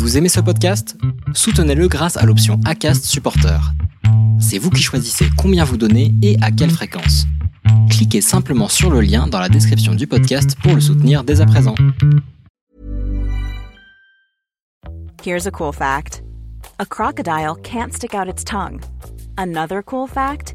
Vous aimez ce podcast? Soutenez-le grâce à l'option ACAST Supporter. C'est vous qui choisissez combien vous donnez et à quelle fréquence. Cliquez simplement sur le lien dans la description du podcast pour le soutenir dès à présent. Here's a cool fact a crocodile can't stick out its tongue. Another cool fact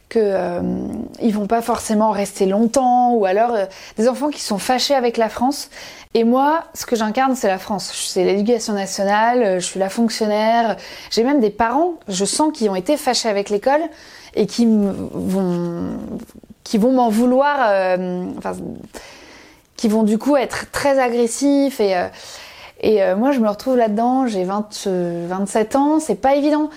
que euh, ils vont pas forcément rester longtemps ou alors euh, des enfants qui sont fâchés avec la France. Et moi ce que j'incarne c'est la France. C'est l'éducation nationale euh, je suis la fonctionnaire. J'ai même des parents je sens qui ont été fâchés avec l'école et qui vont qui vont m'en vouloir euh, enfin qui vont du coup être très agressifs et euh, et moi je me retrouve là-dedans j'ai 20 27 ans c'est pas évident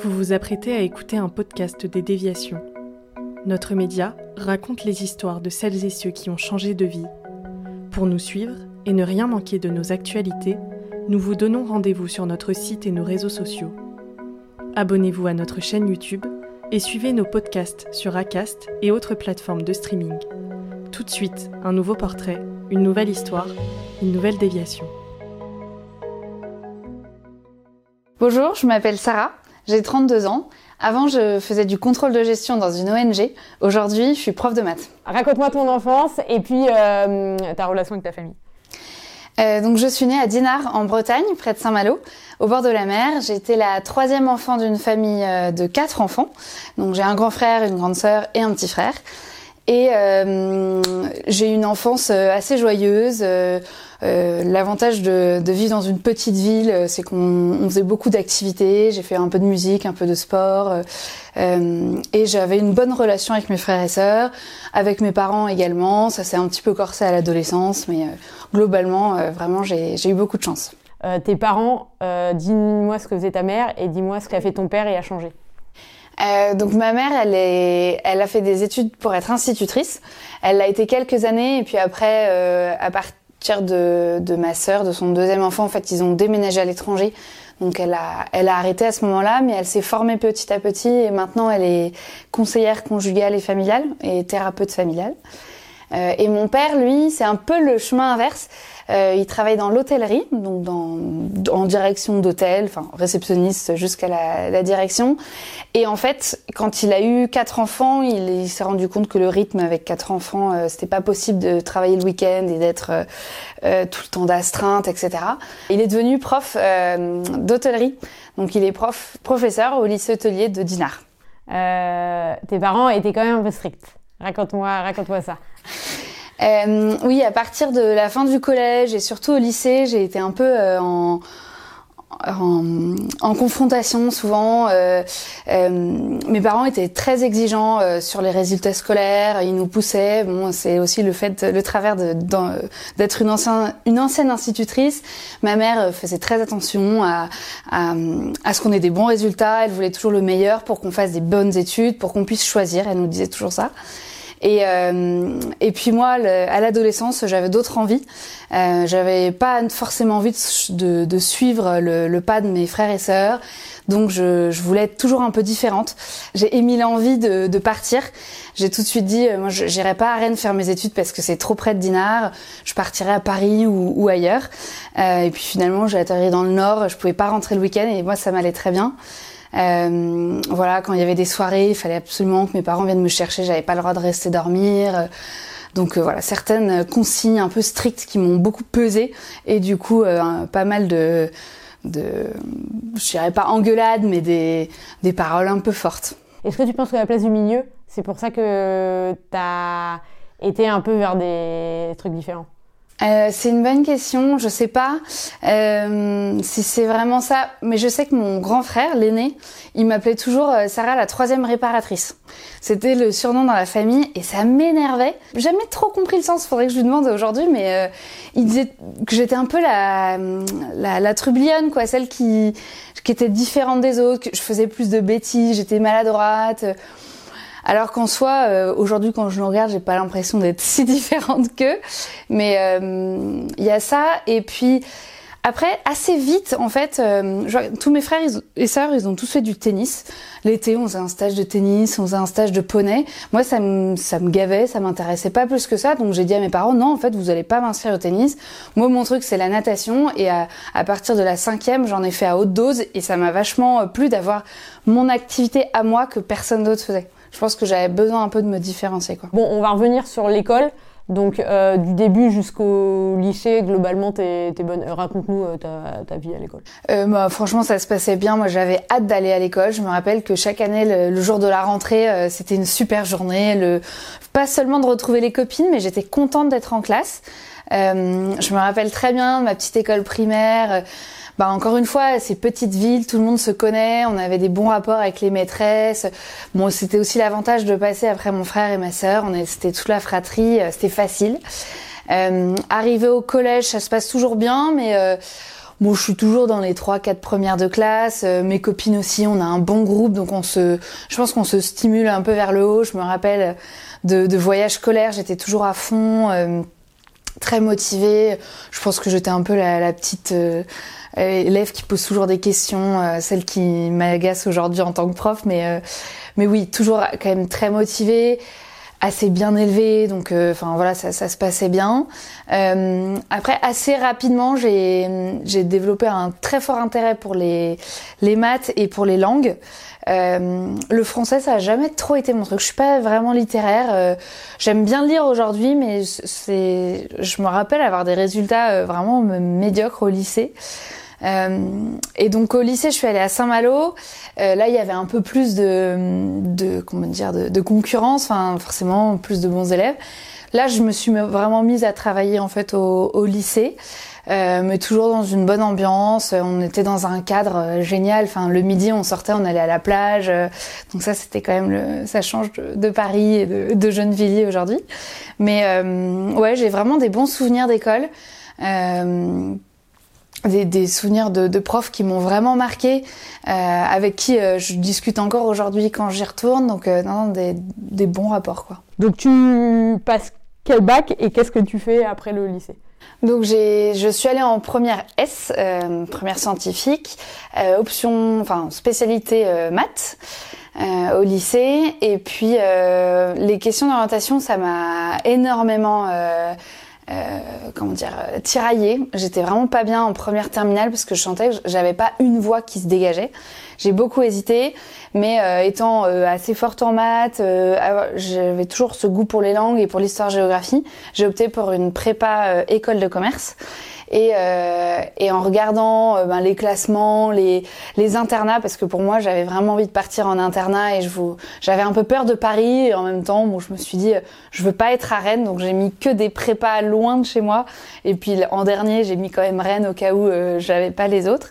vous vous apprêtez à écouter un podcast des déviations. Notre média raconte les histoires de celles et ceux qui ont changé de vie. Pour nous suivre et ne rien manquer de nos actualités, nous vous donnons rendez-vous sur notre site et nos réseaux sociaux. Abonnez-vous à notre chaîne YouTube et suivez nos podcasts sur Acast et autres plateformes de streaming. Tout de suite, un nouveau portrait, une nouvelle histoire, une nouvelle déviation. Bonjour, je m'appelle Sarah. J'ai 32 ans. Avant, je faisais du contrôle de gestion dans une ONG. Aujourd'hui, je suis prof de maths. Raconte-moi ton enfance et puis euh, ta relation avec ta famille. Euh, donc, je suis née à Dinard, en Bretagne, près de Saint-Malo, au bord de la mer. J'étais la troisième enfant d'une famille euh, de quatre enfants. Donc, j'ai un grand frère, une grande sœur et un petit frère. Et euh, j'ai une enfance euh, assez joyeuse. Euh, euh, L'avantage de, de, vivre dans une petite ville, euh, c'est qu'on faisait beaucoup d'activités. J'ai fait un peu de musique, un peu de sport. Euh, et j'avais une bonne relation avec mes frères et sœurs, avec mes parents également. Ça s'est un petit peu corsé à l'adolescence, mais globalement, vraiment, j'ai eu beaucoup de chance. tes parents, dis-moi ce que faisait ta mère et dis-moi ce qu'a fait ton père et a changé. Euh, donc ma mère, elle, est, elle a fait des études pour être institutrice. Elle l'a été quelques années et puis après, euh, à partir de, de ma sœur, de son deuxième enfant, en fait, ils ont déménagé à l'étranger. Donc elle a, elle a arrêté à ce moment-là, mais elle s'est formée petit à petit et maintenant elle est conseillère conjugale et familiale et thérapeute familiale. Euh, et mon père, lui, c'est un peu le chemin inverse. Euh, il travaille dans l'hôtellerie, donc dans, en direction d'hôtel, enfin réceptionniste jusqu'à la, la, direction. Et en fait, quand il a eu quatre enfants, il, s'est rendu compte que le rythme avec quatre enfants, euh, c'était pas possible de travailler le week-end et d'être euh, euh tout le temps d'astreinte, etc. Il est devenu prof euh, d'hôtellerie, donc il est prof professeur au lycée hôtelier de Dinard. tes parents étaient quand même un peu stricts. Raconte-moi, raconte-moi ça. Euh, oui, à partir de la fin du collège et surtout au lycée, j'ai été un peu euh, en, en, en, confrontation souvent. Euh, euh mes parents étaient très exigeants euh, sur les résultats scolaires, ils nous poussaient. Bon, c'est aussi le fait, le travers d'être une ancienne, une ancienne institutrice. Ma mère faisait très attention à, à, à ce qu'on ait des bons résultats. Elle voulait toujours le meilleur pour qu'on fasse des bonnes études, pour qu'on puisse choisir. Elle nous disait toujours ça. Et, euh, et puis moi, à l'adolescence, j'avais d'autres envies. Euh, j'avais pas forcément envie de, de, suivre le, le, pas de mes frères et sœurs. Donc je, je, voulais être toujours un peu différente. J'ai émis l'envie de, de, partir. J'ai tout de suite dit, euh, moi j'irai pas à Rennes faire mes études parce que c'est trop près de Dinard. Je partirai à Paris ou, ou ailleurs. Euh, et puis finalement j'ai atterri dans le Nord. Je pouvais pas rentrer le week-end et moi ça m'allait très bien. Euh, voilà, quand il y avait des soirées, il fallait absolument que mes parents viennent me chercher. J'avais pas le droit de rester dormir. Donc euh, voilà, certaines consignes un peu strictes qui m'ont beaucoup pesé et du coup euh, pas mal de, de, je dirais pas engueulades, mais des, des paroles un peu fortes. Est-ce que tu penses que la place du milieu, c'est pour ça que t'as été un peu vers des trucs différents? Euh, c'est une bonne question. Je sais pas euh, si c'est vraiment ça, mais je sais que mon grand frère, l'aîné, il m'appelait toujours euh, Sarah la troisième réparatrice. C'était le surnom dans la famille et ça m'énervait. Jamais trop compris le sens. Faudrait que je lui demande aujourd'hui, mais euh, il disait que j'étais un peu la, la la trublionne, quoi, celle qui qui était différente des autres, que je faisais plus de bêtises, j'étais maladroite. Alors qu'en soi, euh, aujourd'hui, quand je le regarde, j'ai pas l'impression d'être si différente qu'eux. Mais euh, il y a ça. Et puis après, assez vite, en fait, euh, tous mes frères et sœurs, ils ont tous fait du tennis. L'été, on faisait un stage de tennis, on faisait un stage de poney. Moi, ça me, ça me gavait, ça m'intéressait pas plus que ça. Donc j'ai dit à mes parents, non, en fait, vous allez pas m'inscrire au tennis. Moi, mon truc, c'est la natation. Et à, à partir de la cinquième, j'en ai fait à haute dose. Et ça m'a vachement plu d'avoir mon activité à moi que personne d'autre faisait je pense que j'avais besoin un peu de me différencier. Quoi. Bon, on va revenir sur l'école. Donc, euh, du début jusqu'au lycée, globalement, t'es es bonne. Raconte-nous euh, ta, ta, vie à l'école. Euh, bah, franchement, ça se passait bien. Moi, j'avais hâte d'aller à l'école. Je me rappelle que chaque année, le, le jour de la rentrée, euh, c'était une super journée. Le... Pas seulement de retrouver les copines, mais j'étais contente d'être en classe. Euh, je me rappelle très bien ma petite école primaire bah encore une fois, ces petites villes, tout le monde se connaît, on avait des bons rapports avec les maîtresses. Bon, c'était aussi l'avantage de passer après mon frère et ma sœur, on c'était toute la fratrie, euh, c'était facile. Euh, arrivé au collège, ça se passe toujours bien, mais euh, Bon, je suis toujours dans les trois, quatre premières de classe. Euh, mes copines aussi, on a un bon groupe, donc on se, je pense qu'on se stimule un peu vers le haut. Je me rappelle de, de voyages scolaires, j'étais toujours à fond, euh, très motivée. Je pense que j'étais un peu la, petite euh, élève qui pose toujours des questions, euh, celle qui m'agace aujourd'hui en tant que prof, mais euh, mais oui, toujours quand même très motivée assez bien élevée, donc enfin voilà, ça, ça, se passait bien. Euh, après, assez rapidement, j'ai développé un très fort intérêt pour les les maths et pour les langues. Euh, le français, ça a jamais trop été mon truc. Je suis pas vraiment littéraire. J'aime bien lire aujourd'hui, mais c'est, je me rappelle avoir des résultats vraiment médiocres au lycée. Euh, et donc au lycée, je suis allée à Saint-Malo. Euh, là, il y avait un peu plus de, de comment dire, de, de concurrence, enfin forcément plus de bons élèves. Là, je me suis vraiment mise à travailler en fait au, au lycée. Euh, mais toujours dans une bonne ambiance. On était dans un cadre euh, génial. Enfin, le midi, on sortait, on allait à la plage. Donc ça, c'était quand même le, ça change de, de Paris et de, de Gennevilliers aujourd'hui. Mais ouais, j'ai vraiment des bons souvenirs d'école. Des, des, souvenirs de, de profs qui m'ont vraiment marqué, euh, avec qui euh, je discute encore aujourd'hui quand j'y retourne. Donc, euh, non, des, des, bons rapports, quoi. Donc, tu passes quel bac et qu'est-ce que tu fais après le lycée? Donc j'ai, je suis allée en première S, euh, première scientifique, euh, option, enfin spécialité euh, maths au lycée. Et puis les questions d'orientation, ça m'a énormément euh, comment dire, euh, tiraillée. J'étais vraiment pas bien en première terminale parce que je que j'avais pas une voix qui se dégageait. J'ai beaucoup hésité, mais euh, étant euh, assez forte en maths, j'avais toujours ce goût pour les langues et pour l'histoire-géographie. J'ai opté pour une prépa école de commerce. Et, euh, et en regardant euh, ben, les classements, les, les internats, parce que pour moi j'avais vraiment envie de partir en internat et je vous, j'avais un peu peur de Paris et en même temps bon je me suis dit je veux pas être à Rennes donc j'ai mis que des prépas loin de chez moi et puis en dernier j'ai mis quand même Rennes au cas où euh, j'avais pas les autres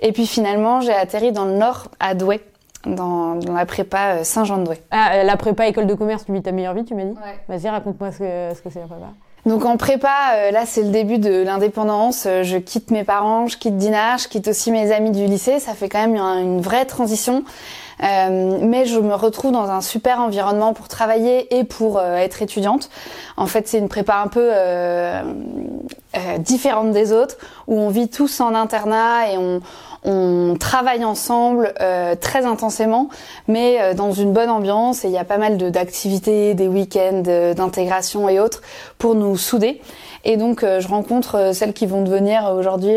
et puis finalement j'ai atterri dans le nord à Douai dans, dans, la prépa euh, Saint-Jean-de-Douai. Ah, la prépa école de commerce, tu vis ta meilleure vie, tu m'as dit ouais. Vas-y, raconte-moi ce que, ce que c'est la prépa. Donc en prépa, euh, là c'est le début de l'indépendance. Euh, je quitte mes parents, je quitte Dinard, je quitte aussi mes amis du lycée. Ça fait quand même une, vraie transition. Euh, mais je me retrouve dans un super environnement pour travailler et pour être étudiante. En fait, c'est une prépa un peu euh, différente des autres, où on vit tous en internat et on, on travaille ensemble euh, très intensément, mais euh, dans une bonne ambiance. Et il y a pas mal d'activités, des week-ends, d'intégration et autres pour nous souder. Et donc, euh, je rencontre celles qui vont devenir aujourd'hui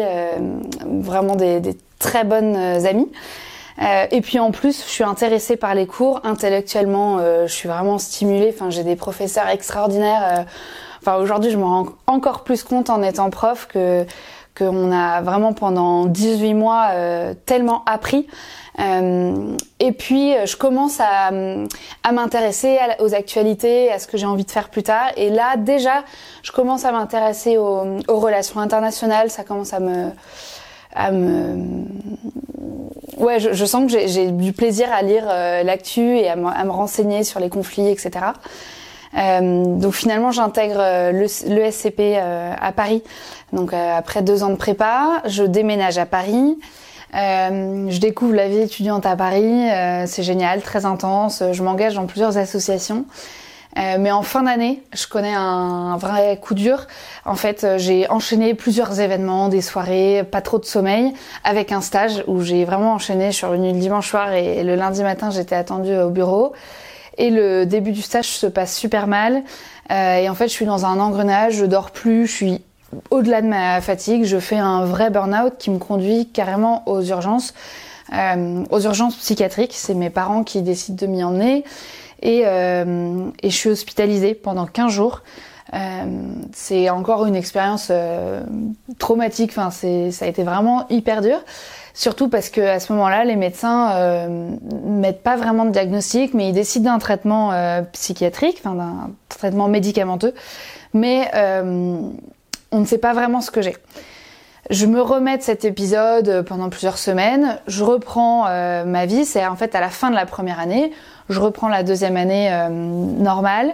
vraiment des, des, très bonnes amies. et puis en plus, je suis intéressée par les cours. Intellectuellement, je suis vraiment stimulée. Enfin, j'ai des professeurs extraordinaires. Enfin, aujourd'hui, je me rends encore plus compte en étant prof que qu'on a vraiment pendant 18 mois tellement appris. et puis je commence à, à m'intéresser aux actualités, à ce que j'ai envie de faire plus tard. Et là déjà, je commence à m'intéresser aux, aux relations internationales. Ça commence à me à me ouais je, je sens que j'ai du plaisir à lire euh, l'actu et à, à, me renseigner sur les conflits etc euh, donc finalement j'intègre euh, le, le, SCP euh, à Paris. Donc après deux ans de prépa je déménage à Paris. Je découvre la vie étudiante à Paris. C'est génial très intense. Je m'engage dans plusieurs associations. Euh, mais en fin d'année, je connais un, vrai coup dur. En fait, euh, j'ai enchaîné plusieurs événements, des soirées, pas trop de sommeil, avec un stage où j'ai vraiment enchaîné sur une nuit le dimanche soir et, le lundi matin, j'étais attendue au bureau. Et le début du stage se passe super mal. Euh, et en fait, je suis dans un engrenage, je dors plus, je suis au-delà de ma fatigue, je fais un vrai burn-out qui me conduit carrément aux urgences, euh, aux urgences psychiatriques. C'est mes parents qui décident de m'y emmener. Et, euh, et je suis hospitalisée pendant 15 jours. Euh, c'est encore une expérience euh, traumatique. Enfin, ça a été vraiment hyper dur. Surtout parce que à ce moment-là, les médecins euh, mettent pas vraiment de diagnostic, mais ils décident d'un traitement euh, psychiatrique, enfin d'un traitement médicamenteux. Mais euh, on ne sait pas vraiment ce que j'ai. Je me remets de cet épisode pendant plusieurs semaines. Je reprends euh, ma vie. C'est en fait à la fin de la première année. Je reprends la deuxième année euh, normale.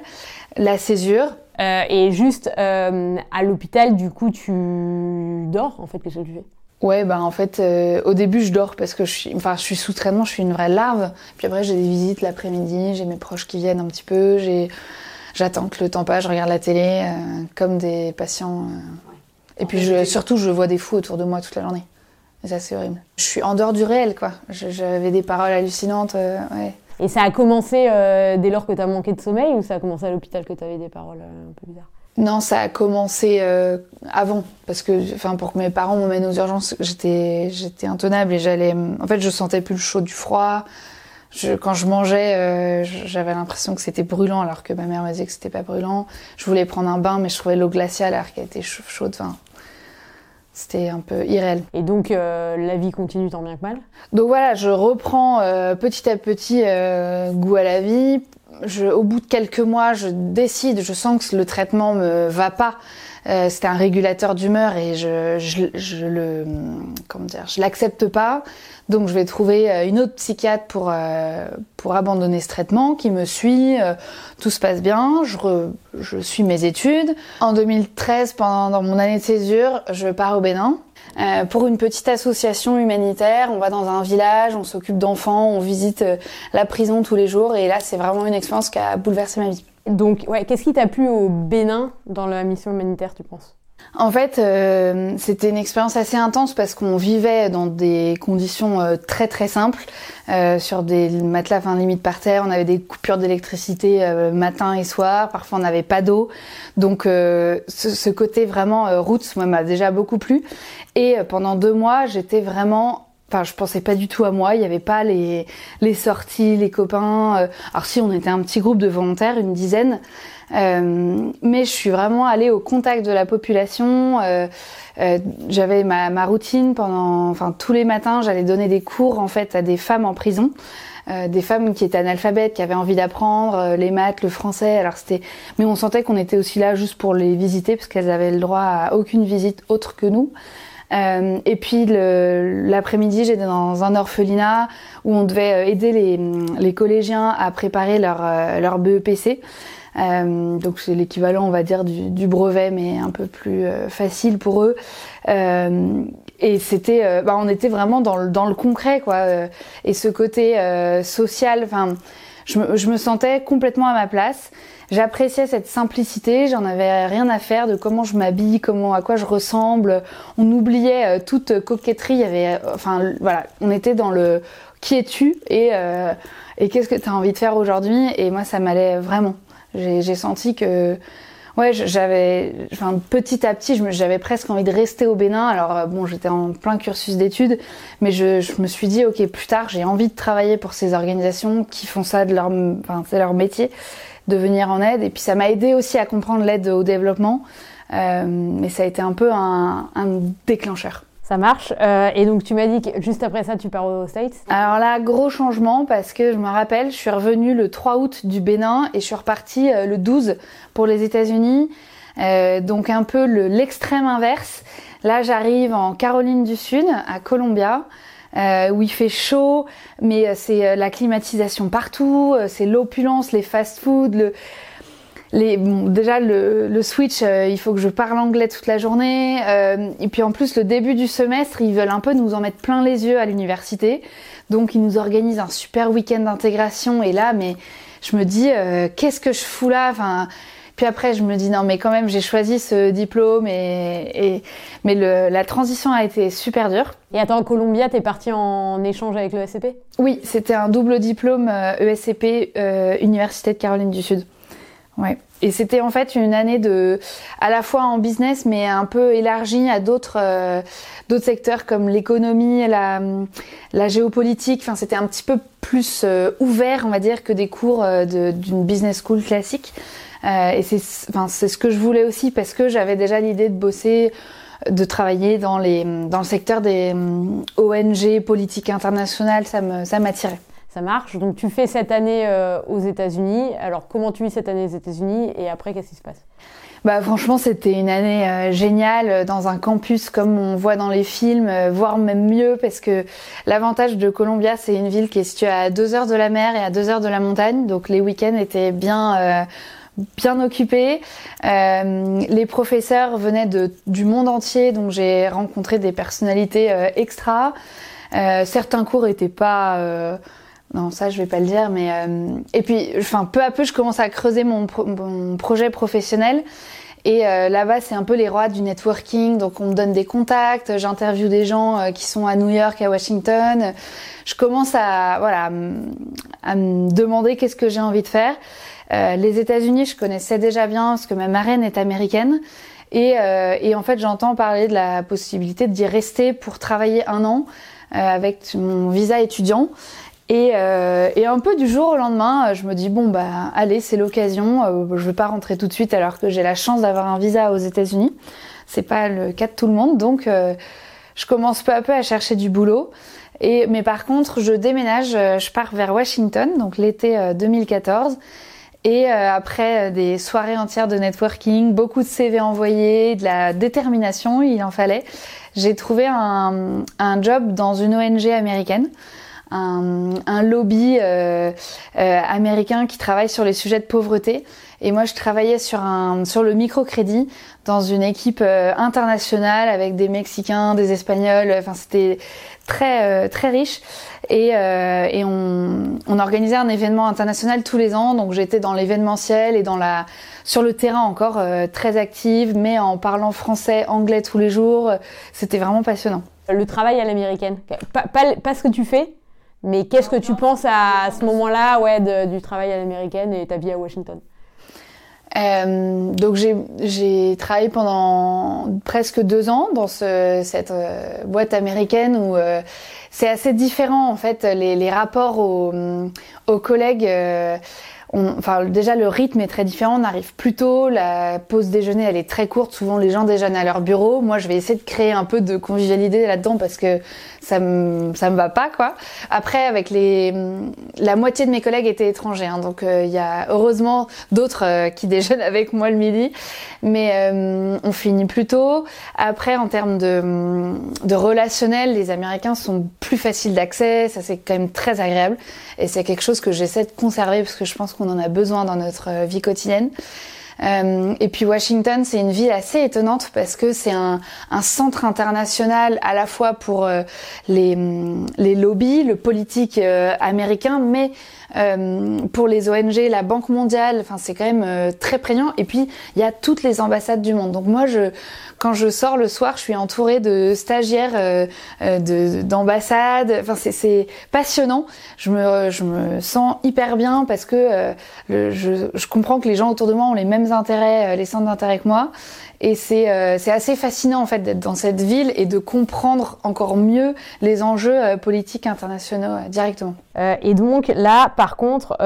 La césure. Euh, et juste euh, à l'hôpital, du coup, tu dors en fait Qu'est-ce que tu fais? Ouais, bah en fait, euh, au début, je dors parce que je suis, enfin, je suis sous traitement, je suis une vraie larve. Puis après, j'ai des visites l'après-midi, j'ai mes proches qui viennent un petit peu, j'ai, j'attends que le temps passe, je regarde la télé, euh, comme des patients. Et puis je, surtout, je vois des fous autour de moi toute la journée. Et ça, c'est horrible. Je suis en dehors du réel, quoi. J'avais des paroles hallucinantes, euh, ouais. Et ça a commencé euh, dès lors que tu as manqué de sommeil ou ça a commencé à l'hôpital que tu avais des paroles euh, un peu bizarres? Non, ça a commencé euh, avant, parce que, enfin, pour que mes parents m'emmènent aux urgences, j'étais, j'étais intenable et j'allais, en fait, je sentais plus le chaud du froid. Je, quand je mangeais, euh, j'avais l'impression que c'était brûlant, alors que ma mère me disait que c'était pas brûlant. Je voulais prendre un bain, mais je trouvais l'eau glaciale alors qu'elle était chau- chaude. Enfin, c'était un peu irréel. Et donc euh, la vie continue tant bien que mal? Donc voilà, je reprends euh, petit à petit goût à la vie. Je, au bout de quelques mois, je décide, je sens que le traitement me va pas. Euh, C'était un régulateur d'humeur et je, je, je le comment dire, je l'accepte pas. Donc je vais trouver euh, une autre psychiatre pour euh, pour abandonner ce traitement qui me suit. euh, tout se passe bien. Je re- je suis mes études. En 2013, pendant mon année de césure, je pars au Bénin. Euh, pour une petite association humanitaire, on va dans un village, on s'occupe d'enfants, on visite euh, la prison tous les jours et là c'est vraiment une expérience qui a bouleversé ma vie. Donc, ouais, qu'est-ce qui t'a plu au Bénin dans la mission humanitaire, tu penses? En fait, euh, c'était une expérience assez intense parce qu'on vivait dans des conditions euh, très très simples, euh, sur des matelas, enfin limite par terre. On avait des coupures d'électricité matin et soir. Parfois, on n'avait pas d'eau. Donc, ce, ce côté vraiment roots, moi, m'a déjà beaucoup plu. Et pendant deux mois, j'étais vraiment Enfin, je pensais pas du tout à moi. Il y avait pas les les sorties, les copains. euh, Alors si, on était un petit groupe de volontaires, une dizaine. Euh, mais je suis vraiment allée au contact de la population. Euh, j'avais ma, ma routine pendant, enfin tous les matins, j'allais donner des cours en fait à des femmes en prison. Des femmes qui étaient analphabètes, qui avaient envie d'apprendre les maths, le français. Alors c'était, mais on sentait qu'on était aussi là juste pour les visiter parce qu'elles avaient le droit à aucune visite autre que nous. Euh, et puis l'après-midi, j'étais dans un orphelinat où on devait euh, aider les, les collégiens à préparer leur, euh, leur BEPC. Donc c'est l'équivalent, on va dire, du, du brevet, mais un peu plus facile pour eux. Et c'était, bah, on était vraiment dans le, dans le concret, quoi. Et ce côté social, enfin, je je me sentais complètement à ma place. J'appréciais cette simplicité, j'en avais rien à faire de comment je m'habille, comment à quoi je ressemble. On oubliait euh, toute coquetterie. Il y avait, euh, enfin, voilà, on était dans le qui es-tu? et euh, et qu'est-ce que tu as envie de faire aujourd'hui? Et moi, ça m'allait vraiment. J'ai senti que Ouais, j'avais, enfin, petit à petit, j'avais presque envie de rester au Bénin. Alors bon, j'étais en plein cursus d'études, mais je, je me suis dit, ok, plus tard, j'ai envie de travailler pour ces organisations qui font ça de leur, enfin, c'est leur métier, de venir en aide. Et puis ça m'a aidé aussi à comprendre l'aide au développement. mais ça a été un peu un, déclencheur. Ça marche. et donc tu m'as dit que juste après ça, tu pars aux States Alors là, gros changement parce que je me rappelle, je suis revenue le 3 août du Bénin et je suis repartie le 12 pour les États-Unis. donc un peu l'extrême inverse. Là, j'arrive en Caroline du Sud, à Columbia. Euh, où il fait chaud, mais euh, c'est euh, la climatisation partout, c'est l'opulence, les fast-foods, le, les, bon, déjà le, le switch, il faut que je parle anglais toute la journée. et puis en plus, le début du semestre, ils veulent un peu nous en mettre plein les yeux à l'université. Donc ils nous organisent un super week-end d'intégration. Et là, mais je me dis, qu'est-ce que je fous là? Enfin, puis après, je me dis non, mais quand même, j'ai choisi ce diplôme et, mais la transition a été super dure. Et attends, Columbia, t'es partie en échange avec l'ESCP Oui, c'était un double diplôme ESCP, euh, e euh, Université de Caroline du Sud. Ouais. Et c'était en fait une année de, à la fois en business, mais un peu élargie à d'autres euh, d'autres secteurs comme l'économie, la, la géopolitique. Enfin, c'était un petit peu plus ouvert, on va dire, que des cours d'une business school classique. Euh, et c'est enfin, ce que je voulais aussi parce que j'avais déjà l'idée de bosser de travailler dans, les, dans le secteur des euh, ONG, politique internationale, ça m'attirait. Ça, ça marche. Donc tu fais cette année euh, aux États-Unis. Alors comment tu vis cette année aux États-Unis et après qu'est-ce qui se passe? Bah franchement c'était une année géniale dans un campus comme on voit dans les films, voire même mieux parce que l'avantage de Columbia c'est une ville qui est située à deux heures de la mer et à deux heures de la montagne, donc les week-ends étaient bien bien occupée. Euh, les professeurs venaient de, du monde entier, donc j'ai rencontré des personnalités euh, extra. Euh, certains cours étaient pas euh, non, ça je vais pas le dire, mais euh, et puis, enfin, peu à peu, je commence à creuser mon, mon projet professionnel. Et là-bas, c'est un peu les rois du networking. Donc, on me donne des contacts, j'interviewe des gens qui sont à New York, à Washington. Je commence à, voilà, à me demander qu'est-ce que j'ai envie de faire. Euh, les États-Unis, je connaissais déjà bien parce que ma marraine est américaine. Et, euh, et en fait, j'entends parler de la possibilité d'y rester pour travailler un an euh, avec mon visa étudiant. Et, euh, et, un peu du jour au lendemain, je me dis bon bah allez, c'est l'occasion. Euh, je veux pas rentrer tout de suite alors que j'ai la chance d'avoir un visa aux États-Unis. C'est pas le cas de tout le monde, donc euh, je commence peu à peu à chercher du boulot. Et mais par contre, je déménage, je pars vers Washington, donc l'été 2014. Et euh, après euh, des soirées entières de networking, beaucoup de CV envoyés, de la détermination, il en fallait, j'ai trouvé un, un, job dans une ONG américaine. Un, un lobby euh, euh, américain qui travaille sur les sujets de pauvreté. Et moi, je travaillais sur, un, sur le microcrédit dans une équipe internationale avec des Mexicains, des Espagnols. Enfin, c'était très très riche et, euh, et on, on, organisait un événement international tous les ans. Donc j'étais dans l'événementiel et dans la sur le terrain encore euh, très active, mais en parlant français, anglais tous les jours. C'était vraiment passionnant. Le travail à l'américaine, pas, pas, pas, ce que tu fais, mais qu'est-ce que tu penses à, ce moment-là, ouais, du travail à l'américaine et ta vie à Washington? Euh, donc j'ai travaillé pendant presque deux ans dans ce, cette euh, boîte américaine où euh, c'est assez différent en fait les, les rapports aux, aux collègues. Euh, enfin, déjà le rythme est très différent. On arrive plus tôt, la pause déjeuner elle est très courte. Souvent les gens déjeunent à leur bureau. Moi, je vais essayer de créer un peu de convivialité là-dedans parce que ça me ça me va pas quoi. Après avec les la moitié de mes collègues étaient étrangers hein, donc euh, il y a heureusement d'autres euh, qui déjeunent avec moi le midi mais euh, on finit plus tôt. Après en termes de de relationnel, les américains sont plus faciles d'accès, ça c'est quand même très agréable et c'est quelque chose que j'essaie de conserver parce que je pense qu'on en a besoin dans notre vie quotidienne. Euh, et puis Washington, c'est une ville assez étonnante parce que c'est un, un, centre international à la fois pour euh, les, les, lobbies, le politique euh, américain, mais pour les ONG, la Banque mondiale, enfin c'est quand même très prégnant. Et puis il y a toutes les ambassades du monde. Donc moi, je, quand je sors le soir, je suis entourée de stagiaires d'ambassades. enfin c'est passionnant. Je me, je me sens hyper bien parce que je, je comprends que les gens autour de moi ont les mêmes intérêts, les centres d'intérêt que moi. Et c'est euh, assez fascinant en fait d'être dans cette ville et de comprendre encore mieux les enjeux euh, politiques internationaux euh, directement. et donc là, par contre,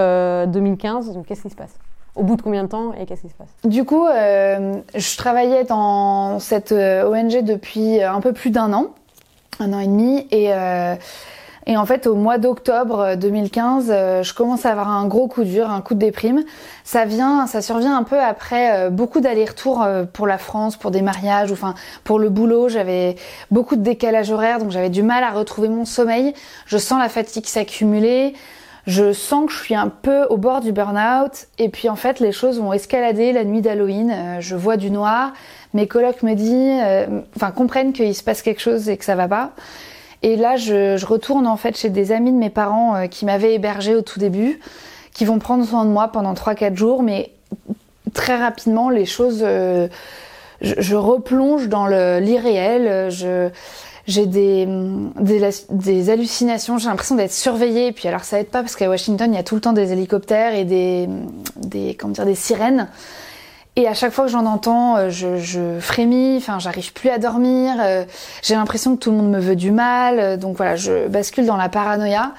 2015, qu'est-ce qui se passe? Au bout de combien de temps et qu'est-ce qui se passe? Du coup, euh, je travaillais dans cette euh, ONG depuis un peu plus d'un an, un an et demi, et, euh, et en fait, au mois d'octobre 2015, euh, je commence à avoir un gros coup dur, un coup de déprime. Ça vient, ça survient un peu après euh, beaucoup d'allers-retours euh, pour la France, pour des mariages, ou enfin pour le boulot. J'avais beaucoup de décalage horaire, donc j'avais du mal à retrouver mon sommeil. Je sens la fatigue s'accumuler. Je sens que je suis un peu au bord du burn-out. Et puis en fait, les choses vont escalader la nuit d'Halloween. Euh, je vois du noir. Mes colocs me disent, euh, enfin comprennent qu'il se passe quelque chose et que ça va pas. Et là, je, retourne en fait chez des amis de mes parents euh, qui m'avaient hébergé au tout début, qui vont prendre soin de moi pendant 3-4 jours, mais très rapidement, les choses, euh, je, replonge dans l'irréel. Je, j'ai des, des, hallucinations, j'ai l'impression d'être surveillée. Et puis alors ça aide pas parce qu'à Washington, il y a tout le temps des hélicoptères et des, des, des sirènes. Et à chaque fois que j'en entends, euh, je, je frémis, enfin, j'arrive plus à dormir, euh, j'ai l'impression que tout le monde me veut du mal, euh, donc voilà, je bascule dans la paranoïa.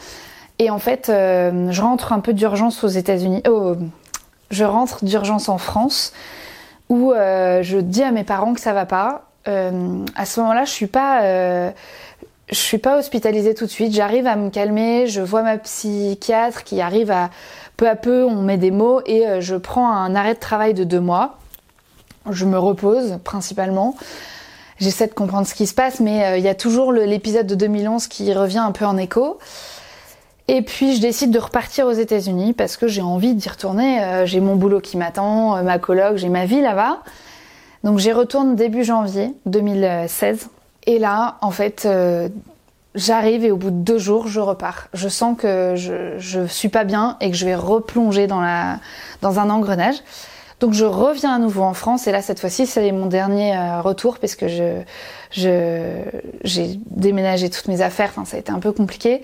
Et en fait, euh, je rentre un peu d'urgence aux États-Unis, oh, je rentre d'urgence en France, où euh, je dis à mes parents que ça va pas. Euh, à ce moment-là, je suis pas, je suis pas hospitalisée tout de suite. J'arrive à me calmer, je vois ma psychiatre qui arrive à peu à peu, on met des mots et euh, je prends un arrêt de travail de deux mois. Je me repose principalement. J'essaie de comprendre ce qui se passe, mais euh, il y a toujours l'épisode de 2011 qui revient un peu en écho. Et puis je décide de repartir aux États-Unis parce que j'ai envie d'y retourner. Euh, j'ai mon boulot qui m'attend, ma coloc, j'ai ma vie là-bas. Donc j'y retourne début janvier 2016. Et là, en fait, j'arrive et au bout de deux jours, je repars. Je sens que je, je suis pas bien et que je vais replonger dans, la, dans un engrenage. Donc je reviens à nouveau en France et là cette fois-ci c'est mon dernier euh, retour parce que je j'ai déménagé toutes mes affaires. Enfin ça a été un peu compliqué.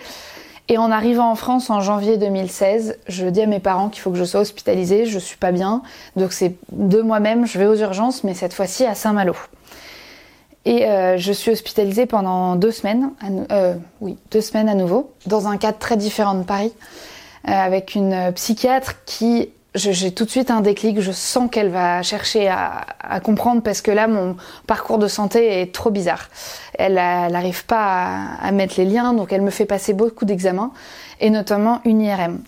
Et en arrivant en France en janvier 2016, je dis à mes parents qu'il faut que je sois hospitalisée. Je suis pas bien, donc c'est de moi-même. Je vais aux urgences, mais cette fois-ci à Saint-Malo. Et euh, je suis hospitalisée pendant deux semaines, à euh, oui, deux semaines à nouveau, dans un cadre très différent de Paris, euh, avec une psychiatre qui, j'ai tout de suite un déclic, je sens qu'elle va chercher à, à comprendre parce que là, mon parcours de santé est trop bizarre. Elle n'arrive pas à, à mettre les liens, donc elle me fait passer beaucoup d'examens, et notamment une IRM.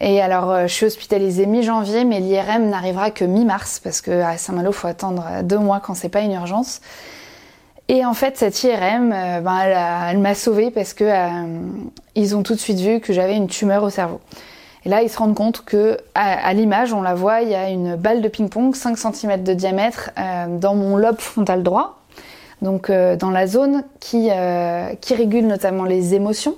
Et alors, euh, je suis hospitalisée mi-janvier, mais l'IRM n'arrivera que mi-mars, parce qu'à Saint-Malo, il faut attendre deux mois quand c'est pas une urgence. Et en fait, cette IRM, euh, ben, elle, m'a sauvée parce que euh, ils ont tout de suite vu que j'avais une tumeur au cerveau. Et là, ils se rendent compte que à, l'image, on la voit, il y a une balle de ping-pong 5 cm de diamètre euh, dans mon lobe frontal droit, donc dans la zone qui, qui régule notamment les émotions.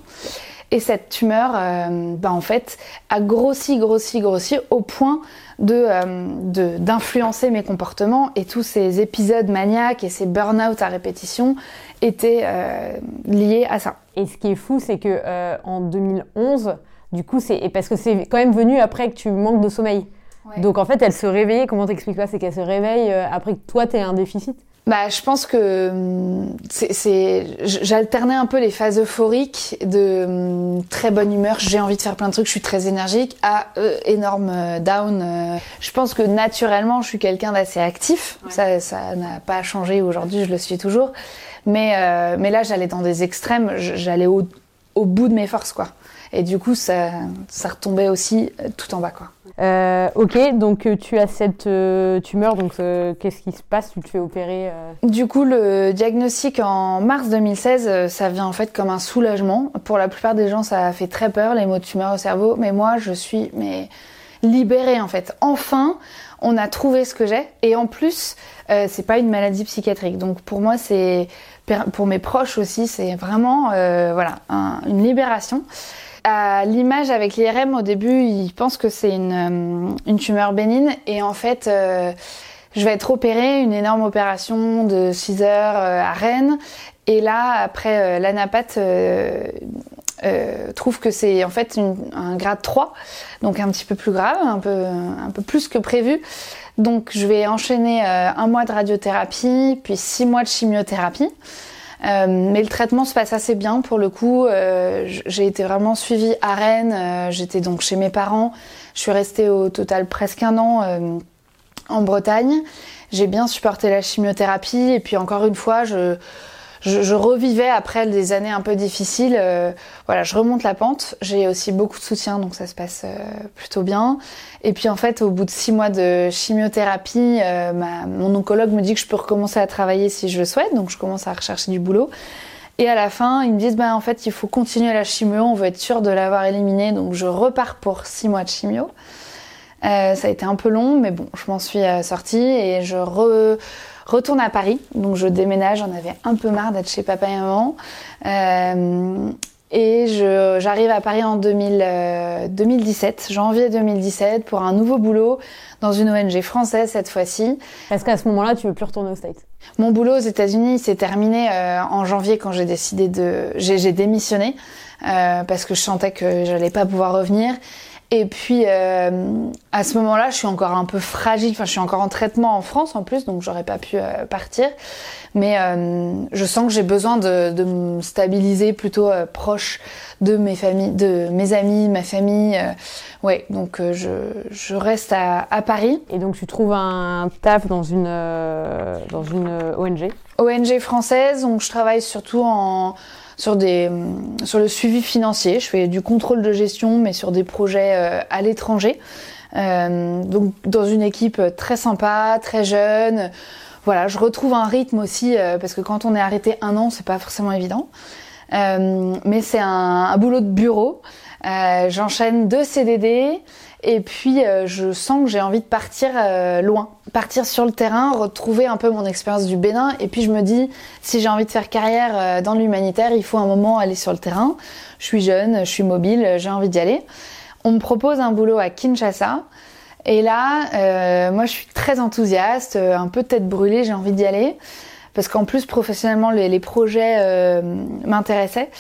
Et cette tumeur, ben, en fait, a grossi, grossi, grossi au point de, euh, de- d'influencer mes comportements. Et tous ces épisodes maniaques et ces burn-out à répétition étaient euh, liés à ça. Et ce qui est fou, c'est que euh, en 2011, du coup, c'est parce que c'est quand même venu après que tu manques de sommeil. Ouais. Donc en fait, elle se réveillait. Comment t'expliques ça C'est qu'elle se réveille euh, après que toi, t'aies un déficit. Bah, je pense que hum, c'est, j'alternais un peu les phases euphoriques de hum, très bonne humeur, j'ai envie de faire plein de trucs, je suis très énergique, à euh, énorme euh, down. euh. Je pense que naturellement, je suis quelqu'un d'assez actif. Ça, ça n'a pas changé aujourd'hui, je le suis toujours. Mais, euh, mais là, j'allais dans des extrêmes, j'allais au, au bout de mes forces, quoi. Et du coup, ça, ça retombait aussi euh, tout en bas, quoi. Euh, ok, donc euh, tu as cette euh, tumeur. Donc euh, qu'est-ce qui se passe? Tu te fais opérer Du coup, le diagnostic en mars 2016, euh, ça vient en fait comme un soulagement. Pour la plupart des gens, ça a fait très peur, les mots de tumeur au cerveau. Mais moi, je suis mais libérée en fait. Enfin, on a trouvé ce que j'ai. Et en plus, c'est pas une maladie psychiatrique. Donc pour moi, c'est pour mes proches aussi, c'est vraiment euh, voilà un- une libération. À l'image avec l'IRM, au début, ils pensent que c'est une, euh, une tumeur bénigne. Et en fait, euh, je vais être opérée, une énorme opération de 6 heures euh, à Rennes. Et là, après, euh, trouve que c'est en fait un grade 3, donc un petit peu plus grave, un peu, un peu plus que prévu. Donc je vais enchaîner un mois de radiothérapie, puis six mois de chimiothérapie. Mais le traitement se passe assez bien pour le coup. j'ai été vraiment suivie à Rennes. J'étais donc chez mes parents. Je suis restée au total presque un an en Bretagne. J'ai bien supporté la chimiothérapie et puis encore une fois, je je, revivais après des années un peu difficiles. Euh, voilà, je remonte la pente. J'ai aussi beaucoup de soutien, donc ça se passe euh, plutôt bien. Et puis en fait, au bout de six mois de chimiothérapie, euh, mon oncologue me dit que je peux recommencer à travailler si je le souhaite. Donc je commence à rechercher du boulot. Et à la fin, ils me disent, bah, en fait, il faut continuer la chimio, on veut être sûr de l'avoir éliminé. Donc je repars pour six mois de chimio. ça a été un peu long, mais bon, je m'en suis sortie et je re retourne à Paris. Donc je déménage, j'en avais un peu marre d'être chez papa et maman. Euh, et j'arrive à Paris en 2000, 2017, euh, janvier 2017, pour un nouveau boulot dans une ONG française cette fois-ci. Est-ce qu'à ce, moment-là, tu veux plus retourner aux States Mon boulot aux États-Unis s'est terminé euh, en janvier quand j'ai décidé de, j'ai démissionné parce que je sentais que j'allais pas pouvoir revenir. Et puis euh, à ce moment-là, je suis encore un peu fragile. Enfin, je suis encore en traitement en France en plus, donc j'aurais pas pu euh, partir. Mais euh, je sens que j'ai besoin de, de, me stabiliser plutôt proche de mes familles, de mes amis, ma famille. ouais, donc je, je, reste à, à, Paris. Et donc tu trouves un taf dans une dans une ONG. ONG française, donc je travaille surtout en sur, des, sur le suivi financier. Je fais du contrôle de gestion, mais sur des projets euh, à l'étranger. Euh, donc dans une équipe très sympa, très jeune. Voilà, je retrouve un rythme aussi euh, parce que quand on est arrêté un an, c'est pas forcément évident. Mais c'est un, boulot de bureau. J'enchaîne deux CDD. Et puis, euh, je sens que j'ai envie de partir euh, loin, partir sur le terrain, retrouver un peu mon expérience du Bénin. Et puis, je me dis, si j'ai envie de faire carrière euh, dans l'humanitaire, il faut un moment aller sur le terrain. Je suis jeune, je suis mobile, j'ai envie d'y aller. On me propose un boulot à Kinshasa. Et là, moi, je suis très enthousiaste, un peu tête brûlée, j'ai envie d'y aller. Parce qu'en plus, professionnellement, les, projets m'intéressaient.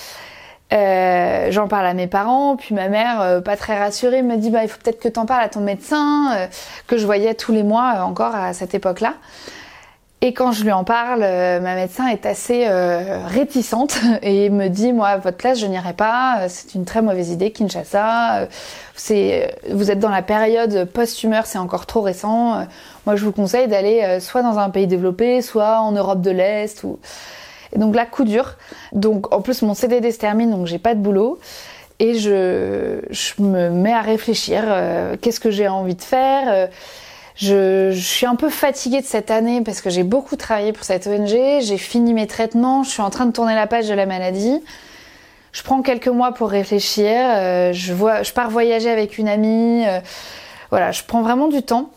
Euh, j'en parle à mes parents, puis ma mère, euh, pas très rassurée, me dit bah il faut peut-être que t'en parles à ton médecin, euh, que je voyais tous les mois encore à cette époque-là. Et quand je lui en parle, ma médecin est assez réticente et me dit moi votre place je n'irai pas, c'est une très mauvaise idée Kinshasa, c'est vous êtes dans la période post-tumeur, c'est encore trop récent. moi je vous conseille d'aller soit dans un pays développé, soit en Europe de l'Est ou donc là, coup dur. Donc en plus, mon CDD se termine, donc j'ai pas de boulot. Et je, je me mets à réfléchir. Euh, qu'est-ce que j'ai envie de faire euh, je, suis un peu fatiguée de cette année parce que j'ai beaucoup travaillé pour cette ONG. J'ai fini mes traitements. Je suis en train de tourner la page de la maladie. Je prends quelques mois pour réfléchir. Euh, je, pars voyager avec une amie. voilà, je prends vraiment du temps.